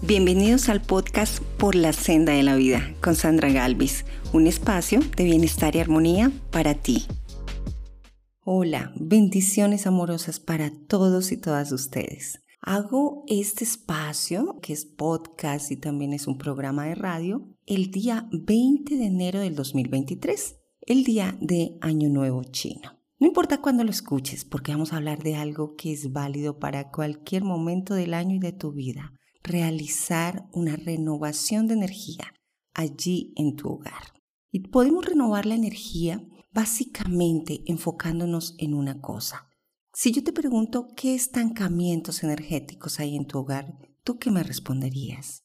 Bienvenidos al podcast Por la Senda de la Vida con Sandra Galvis, un espacio de bienestar y armonía para ti. Hola, bendiciones amorosas para todos y todas ustedes. Hago este espacio, que es podcast y también es un programa de radio, el día 20 de enero del 2023, el día de Año Nuevo Chino. No importa cuándo lo escuches, porque vamos a hablar de algo que es válido para cualquier momento del año y de tu vida realizar una renovación de energía allí en tu hogar. Y podemos renovar la energía básicamente enfocándonos en una cosa. Si yo te pregunto qué estancamientos energéticos hay en tu hogar, ¿tú qué me responderías?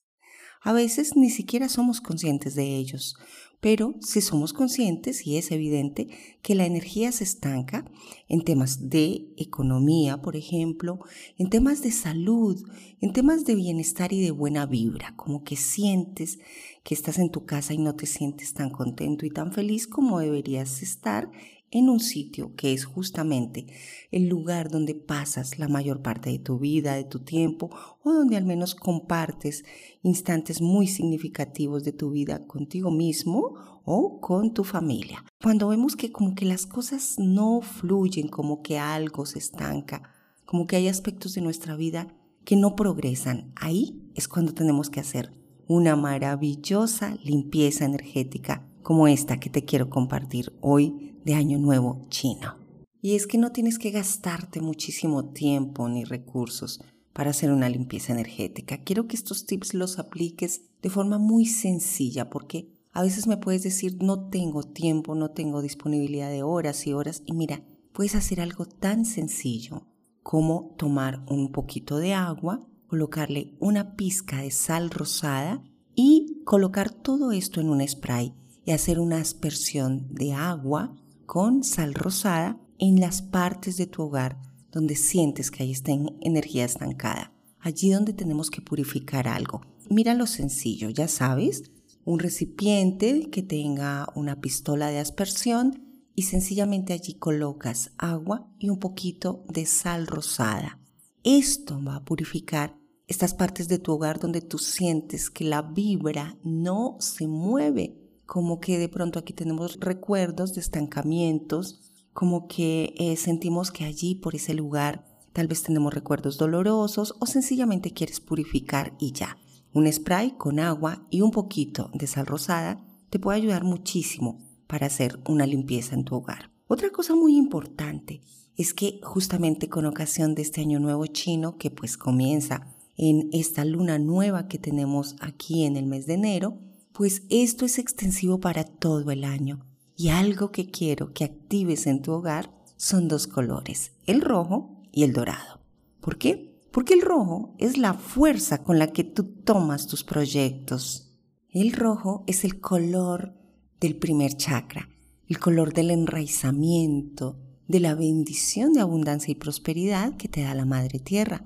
A veces ni siquiera somos conscientes de ellos, pero si somos conscientes y es evidente que la energía se estanca en temas de economía, por ejemplo, en temas de salud, en temas de bienestar y de buena vibra, como que sientes que estás en tu casa y no te sientes tan contento y tan feliz como deberías estar en un sitio que es justamente el lugar donde pasas la mayor parte de tu vida, de tu tiempo, o donde al menos compartes instantes muy significativos de tu vida contigo mismo o con tu familia. Cuando vemos que como que las cosas no fluyen, como que algo se estanca, como que hay aspectos de nuestra vida que no progresan, ahí es cuando tenemos que hacer una maravillosa limpieza energética como esta que te quiero compartir hoy de Año Nuevo chino. Y es que no tienes que gastarte muchísimo tiempo ni recursos para hacer una limpieza energética. Quiero que estos tips los apliques de forma muy sencilla porque a veces me puedes decir no tengo tiempo, no tengo disponibilidad de horas y horas y mira, puedes hacer algo tan sencillo como tomar un poquito de agua, colocarle una pizca de sal rosada y colocar todo esto en un spray y hacer una aspersión de agua con sal rosada en las partes de tu hogar donde sientes que hay esta energía estancada, allí donde tenemos que purificar algo. Mira lo sencillo, ya sabes, un recipiente que tenga una pistola de aspersión y sencillamente allí colocas agua y un poquito de sal rosada. Esto va a purificar estas partes de tu hogar donde tú sientes que la vibra no se mueve como que de pronto aquí tenemos recuerdos de estancamientos, como que eh, sentimos que allí, por ese lugar, tal vez tenemos recuerdos dolorosos o sencillamente quieres purificar y ya. Un spray con agua y un poquito de sal rosada te puede ayudar muchísimo para hacer una limpieza en tu hogar. Otra cosa muy importante es que justamente con ocasión de este año nuevo chino que pues comienza en esta luna nueva que tenemos aquí en el mes de enero, pues esto es extensivo para todo el año y algo que quiero que actives en tu hogar son dos colores, el rojo y el dorado. ¿Por qué? Porque el rojo es la fuerza con la que tú tomas tus proyectos. El rojo es el color del primer chakra, el color del enraizamiento, de la bendición de abundancia y prosperidad que te da la Madre Tierra.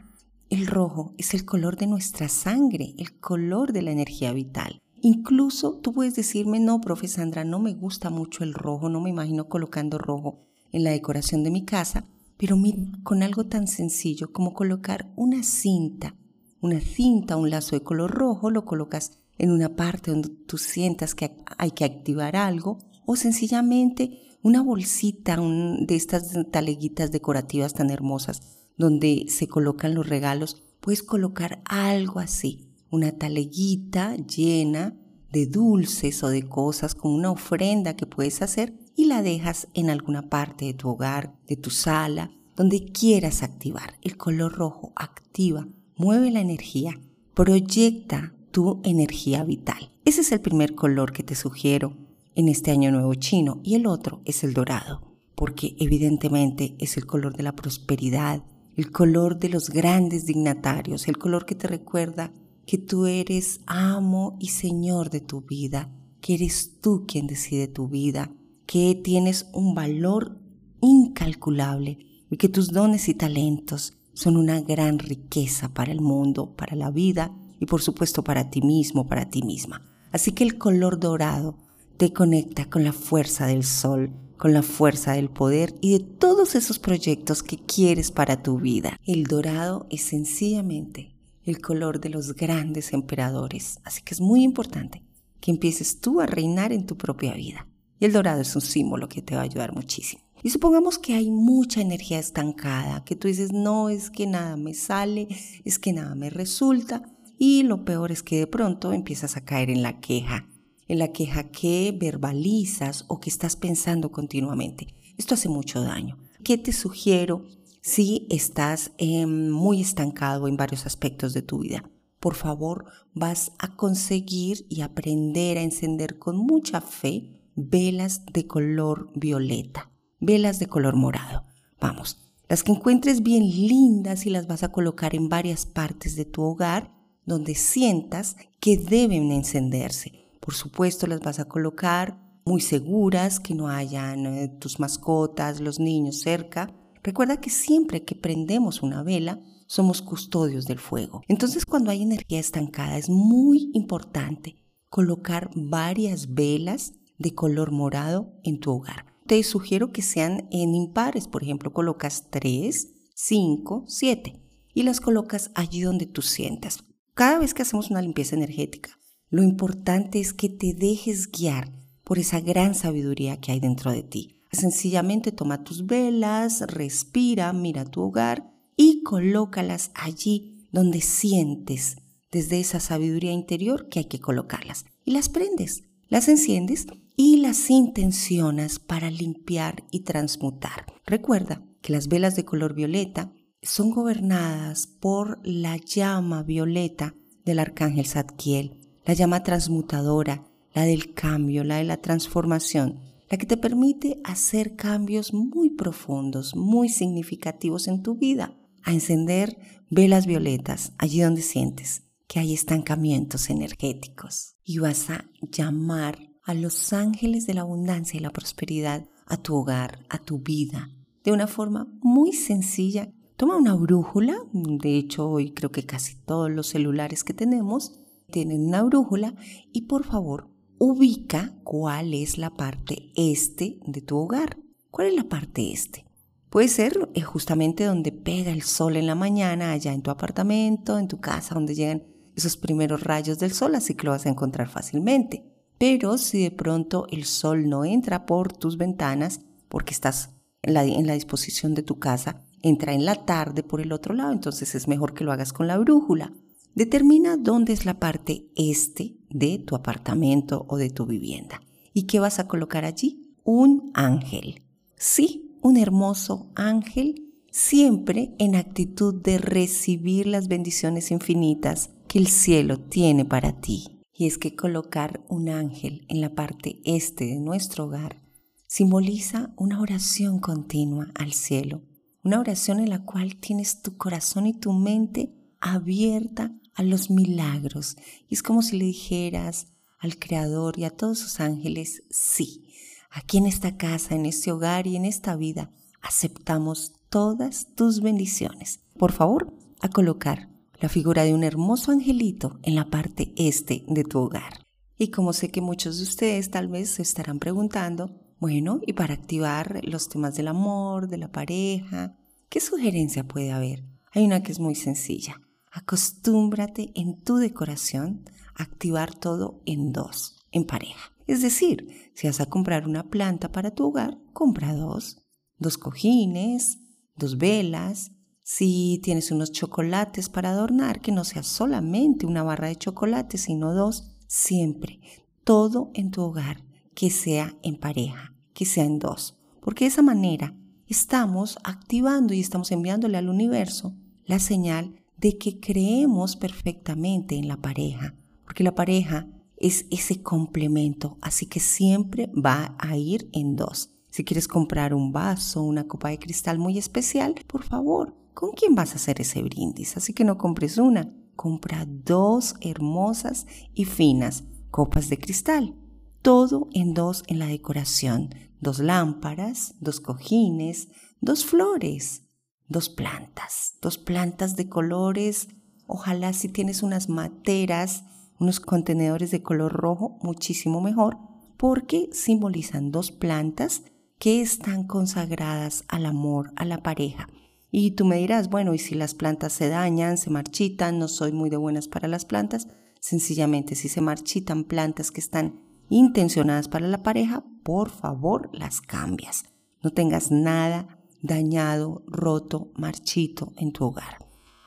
El rojo es el color de nuestra sangre, el color de la energía vital. Incluso tú puedes decirme, no, profe Sandra, no me gusta mucho el rojo, no me imagino colocando rojo en la decoración de mi casa, pero con algo tan sencillo como colocar una cinta, una cinta, un lazo de color rojo, lo colocas en una parte donde tú sientas que hay que activar algo, o sencillamente una bolsita de estas taleguitas decorativas tan hermosas donde se colocan los regalos, puedes colocar algo así una taleguita llena de dulces o de cosas como una ofrenda que puedes hacer y la dejas en alguna parte de tu hogar, de tu sala, donde quieras activar. El color rojo activa, mueve la energía, proyecta tu energía vital. Ese es el primer color que te sugiero en este año nuevo chino y el otro es el dorado, porque evidentemente es el color de la prosperidad, el color de los grandes dignatarios, el color que te recuerda que tú eres amo y señor de tu vida, que eres tú quien decide tu vida, que tienes un valor incalculable y que tus dones y talentos son una gran riqueza para el mundo, para la vida y por supuesto para ti mismo, para ti misma. Así que el color dorado te conecta con la fuerza del sol, con la fuerza del poder y de todos esos proyectos que quieres para tu vida. El dorado es sencillamente el color de los grandes emperadores. Así que es muy importante que empieces tú a reinar en tu propia vida. Y el dorado es un símbolo que te va a ayudar muchísimo. Y supongamos que hay mucha energía estancada, que tú dices, no, es que nada me sale, es que nada me resulta. Y lo peor es que de pronto empiezas a caer en la queja, en la queja que verbalizas o que estás pensando continuamente. Esto hace mucho daño. ¿Qué te sugiero si estás em, muy estancado en varios aspectos de tu vida? Por favor, vas a conseguir y aprender a encender con mucha fe velas de color violeta, velas de color morado. Vamos, las que encuentres bien lindas y las vas a colocar en varias partes de tu hogar donde sientas que deben encenderse. Por supuesto, las vas a colocar muy seguras, que no hayan eh, tus mascotas, los niños cerca. Recuerda que siempre que prendemos una vela, somos custodios del fuego. Entonces, cuando hay energía estancada, es muy importante colocar varias velas de color morado en tu hogar. Te sugiero que sean en impares, por ejemplo, colocas 3, 5, 7 y las colocas allí donde tú sientas. Cada vez que hacemos una limpieza energética, lo importante es que te dejes guiar por esa gran sabiduría que hay dentro de ti. Sencillamente toma tus velas, respira, mira tu hogar y colócalas allí donde sientes desde esa sabiduría interior que hay que colocarlas. Y las prendes, las enciendes y las intencionas para limpiar y transmutar. Recuerda que las velas de color violeta son gobernadas por la llama violeta del arcángel Zadkiel, la llama transmutadora, la del cambio, la de la transformación, la que te permite hacer cambios muy profundos, muy significativos en tu vida, a encender velas violetas allí donde sientes que hay estancamientos energéticos y vas a llamar a los ángeles de la abundancia y la prosperidad a tu hogar, a tu vida, de una forma muy sencilla. Toma una brújula, de hecho hoy creo que casi todos los celulares que tenemos tienen una brújula y por favor ubica cuál es la parte este de tu hogar. ¿Cuál es la parte este? Puede ser eh, justamente donde pega el sol en la mañana, allá en tu apartamento, en tu casa, donde llegan esos primeros rayos del sol, así que lo vas a encontrar fácilmente. Pero si de pronto el sol no entra por tus ventanas, porque estás en la, en la disposición de tu casa, entra en la tarde por el otro lado, entonces es mejor que lo hagas con la brújula. Determina dónde es la parte este de tu apartamento o de tu vivienda. ¿Y qué vas a colocar allí? Un ángel. Sí, un hermoso ángel, siempre en actitud de recibir las bendiciones infinitas que el cielo tiene para ti y es que colocar un ángel en la parte este de nuestro hogar simboliza una oración continua al cielo, una oración en la cual tienes tu corazón y tu mente abierta a los milagros. Y es como si le dijeras al Creador y a todos sus ángeles, sí, aquí en esta casa, en este hogar y en esta vida, aceptamos todas tus bendiciones. Por favor, a colocar la figura de un hermoso angelito en la parte este de tu hogar. Y como sé que muchos de ustedes tal vez se estarán preguntando, bueno, y para activar los temas del amor, de la pareja, ¿qué sugerencia puede haber? Hay una que es muy sencilla. Acostúmbrate en tu decoración a activar todo en dos, en pareja. Es decir, si vas a comprar una planta para tu hogar, compra dos. Dos cojines, dos velas, si tienes unos chocolates para adornar, que no sea solamente una barra de chocolate, sino dos, siempre, todo en tu hogar, que sea en pareja, que sea en dos. Porque de esa manera estamos activando y estamos enviándole al universo la señal de que creemos perfectamente en la pareja, porque la pareja es ese complemento, así que siempre va a ir en dos. Si quieres comprar un vaso, una copa de cristal muy especial, por favor, ¿con quién vas a hacer ese brindis? Así que no compres una, compra dos hermosas y finas copas de cristal. Todo en dos en la decoración. Dos lámparas, dos cojines, dos flores, dos plantas, dos plantas de colores. Ojalá si tienes unas materas, unos contenedores de color rojo, muchísimo mejor, porque simbolizan dos plantas que están consagradas al amor, a la pareja Y tú me dirás, bueno, ¿y si las plantas se dañan, se marchitan? No soy muy de buenas para las plantas. Sencillamente, si se marchitan plantas que están intencionadas para la pareja, por favor las cambias. No tengas nada dañado, roto, marchito en tu hogar.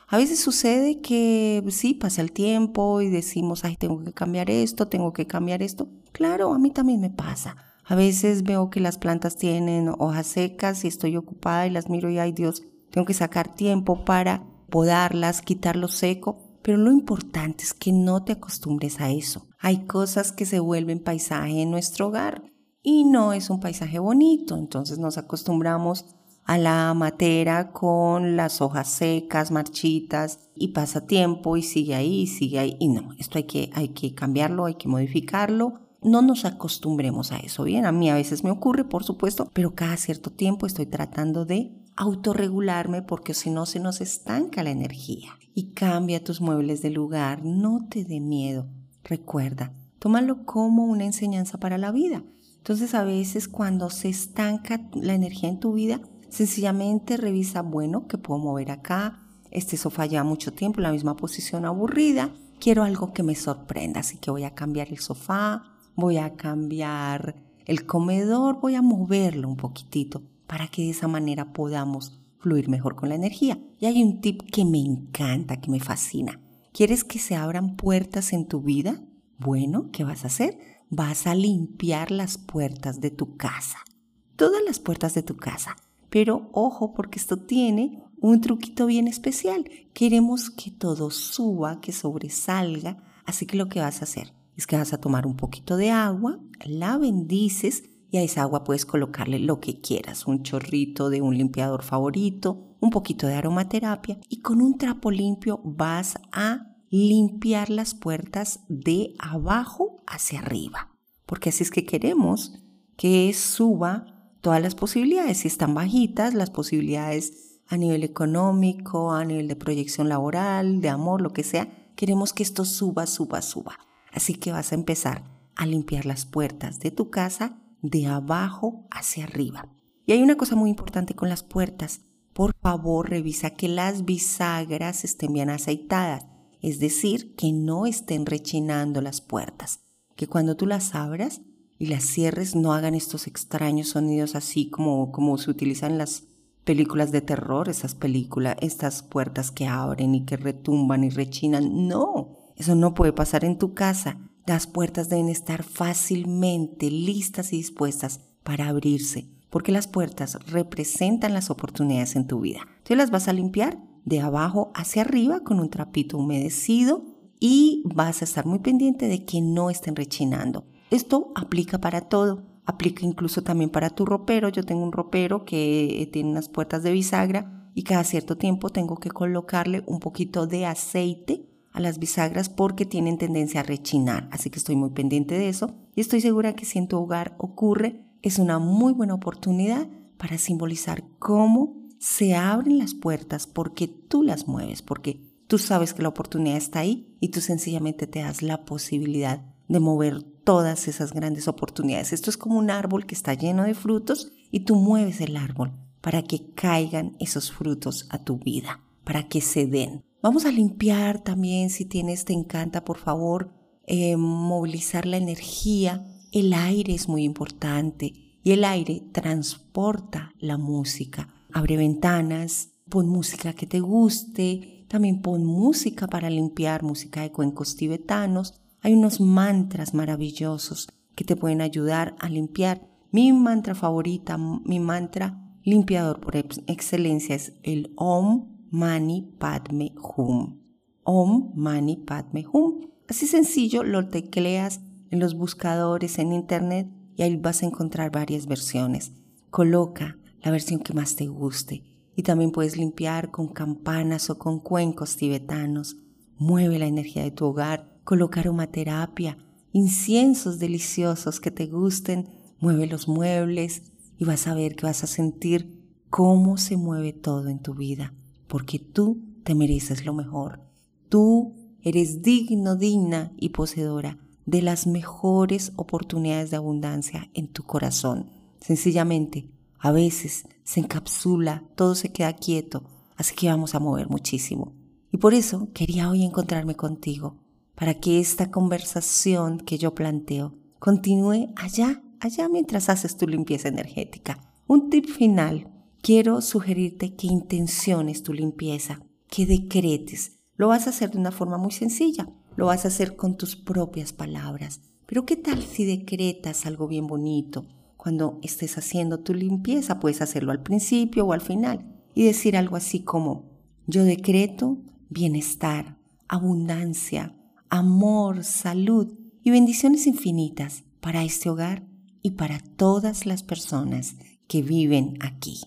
A veces sucede que sí, pasa el tiempo y decimos, ay, tengo que cambiar esto, tengo que cambiar esto. Claro, a mí también me pasa. A veces veo que las plantas tienen hojas secas y estoy ocupada y las miro y, ay Dios, tengo que sacar tiempo para podarlas, quitar lo seco. Pero lo importante es que no te acostumbres a eso. Hay cosas que se vuelven paisaje en nuestro hogar y no es un paisaje bonito. Entonces nos acostumbramos a la matera con las hojas secas, marchitas y pasa tiempo y sigue ahí, sigue ahí. Y no, esto hay que, hay que cambiarlo, hay que modificarlo. No nos acostumbremos a eso, bien, a mí a veces me ocurre, por supuesto, pero cada cierto tiempo estoy tratando de autorregularme porque si no se nos estanca la energía. Y cambia tus muebles de lugar, no te dé miedo. Recuerda, tómalo como una enseñanza para la vida. Entonces a veces cuando se estanca la energía en tu vida, sencillamente revisa, bueno, que puedo mover acá? Este sofá lleva mucho tiempo en la misma posición aburrida. Quiero algo que me sorprenda, así que voy a cambiar el sofá, voy a cambiar el comedor, voy a moverlo un poquitito para que de esa manera podamos fluir mejor con la energía. Y hay un tip que me encanta, que me fascina. ¿Quieres que se abran puertas en tu vida? Bueno, ¿qué vas a hacer? Vas a limpiar las puertas de tu casa. Todas las puertas de tu casa. Pero ojo porque esto tiene un truquito bien especial. Queremos que todo suba, que sobresalga. Así que lo que vas a hacer es que vas a tomar un poquito de agua, la bendices y a esa agua puedes colocarle lo que quieras, un chorrito de un limpiador favorito, un poquito de aromaterapia y con un trapo limpio vas a limpiar las puertas de abajo hacia arriba, porque así es que queremos que suba todas las posibilidades, si están bajitas, las posibilidades a nivel económico, a nivel de proyección laboral, de amor, lo que sea, queremos que esto suba, suba, suba. Así que vas a empezar a limpiar las puertas de tu casa de abajo hacia arriba. Y hay una cosa muy importante con las puertas. Por favor, revisa que las bisagras estén bien aceitadas, es decir, que no estén rechinando las puertas, que cuando tú las abras y las cierres no hagan estos extraños sonidos así como, como se utilizan las películas de terror, esas películas, estas puertas que abren y que retumban y rechinan. No, eso no puede pasar en tu casa. Las puertas deben estar fácilmente listas y dispuestas para abrirse, porque las puertas representan las oportunidades en tu vida. Tú las vas a limpiar de abajo hacia arriba con un trapito humedecido y vas a estar muy pendiente de que no estén rechinando. Esto aplica para todo, aplica incluso también para tu ropero. Yo tengo un ropero que tiene unas puertas de bisagra y cada cierto tiempo tengo que colocarle un poquito de aceite a las bisagras porque tienen tendencia a rechinar, así que estoy muy pendiente de eso y estoy segura que si en tu hogar ocurre, es una muy buena oportunidad para simbolizar cómo se abren las puertas porque tú las mueves, porque tú sabes que la oportunidad está ahí y tú sencillamente te das la posibilidad de mover todas esas grandes oportunidades. Esto es como un árbol que está lleno de frutos y tú mueves el árbol para que caigan esos frutos a tu vida, para que se den. Vamos a limpiar también, si tienes, te encanta, por favor, eh, movilizar la energía. El aire es muy importante y el aire transporta la música. Abre ventanas, pon música que te guste, también pon música para limpiar, música de cuencos tibetanos. Hay unos mantras maravillosos que te pueden ayudar a limpiar. Mi mantra favorita, mi mantra limpiador por excelencia es el Om Mani Padme Hum. Om Mani Padme Hum. Así sencillo lo tecleas en los buscadores en internet y ahí vas a encontrar varias versiones. Coloca la versión que más te guste y también puedes limpiar con campanas o con cuencos tibetanos. Mueve la energía de tu hogar, coloca aromaterapia, inciensos deliciosos que te gusten, mueve los muebles y vas a ver que vas a sentir cómo se mueve todo en tu vida porque tú te mereces lo mejor. Tú eres digno, digna y poseedora de las mejores oportunidades de abundancia en tu corazón. Sencillamente, a veces se encapsula, todo se queda quieto, así que vamos a mover muchísimo. Y por eso quería hoy encontrarme contigo, para que esta conversación que yo planteo continúe allá, allá mientras haces tu limpieza energética. Un tip final. Quiero sugerirte que intenciones tu limpieza, que decretes. Lo vas a hacer de una forma muy sencilla. Lo vas a hacer con tus propias palabras. Pero ¿qué tal si decretas algo bien bonito? Cuando estés haciendo tu limpieza, puedes hacerlo al principio o al final y decir algo así como, yo decreto bienestar, abundancia, amor, salud y bendiciones infinitas para este hogar y para todas las personas que viven aquí.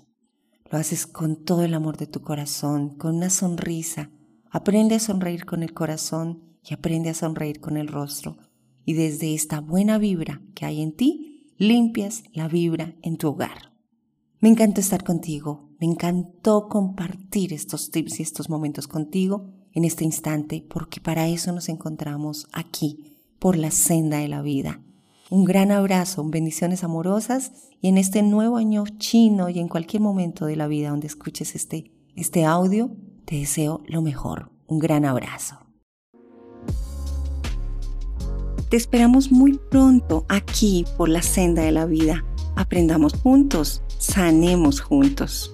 Lo haces con todo el amor de tu corazón, con una sonrisa. Aprende a sonreír con el corazón y aprende a sonreír con el rostro. Y desde esta buena vibra que hay en ti, limpias la vibra en tu hogar. Me encantó estar contigo, me encantó compartir estos tips y estos momentos contigo en este instante, porque para eso nos encontramos aquí, por la senda de la vida. Un gran abrazo, bendiciones amorosas y en este nuevo año chino y en cualquier momento de la vida donde escuches este, este audio, te deseo lo mejor. Un gran abrazo. Te esperamos muy pronto aquí por la senda de la vida. Aprendamos juntos, sanemos juntos.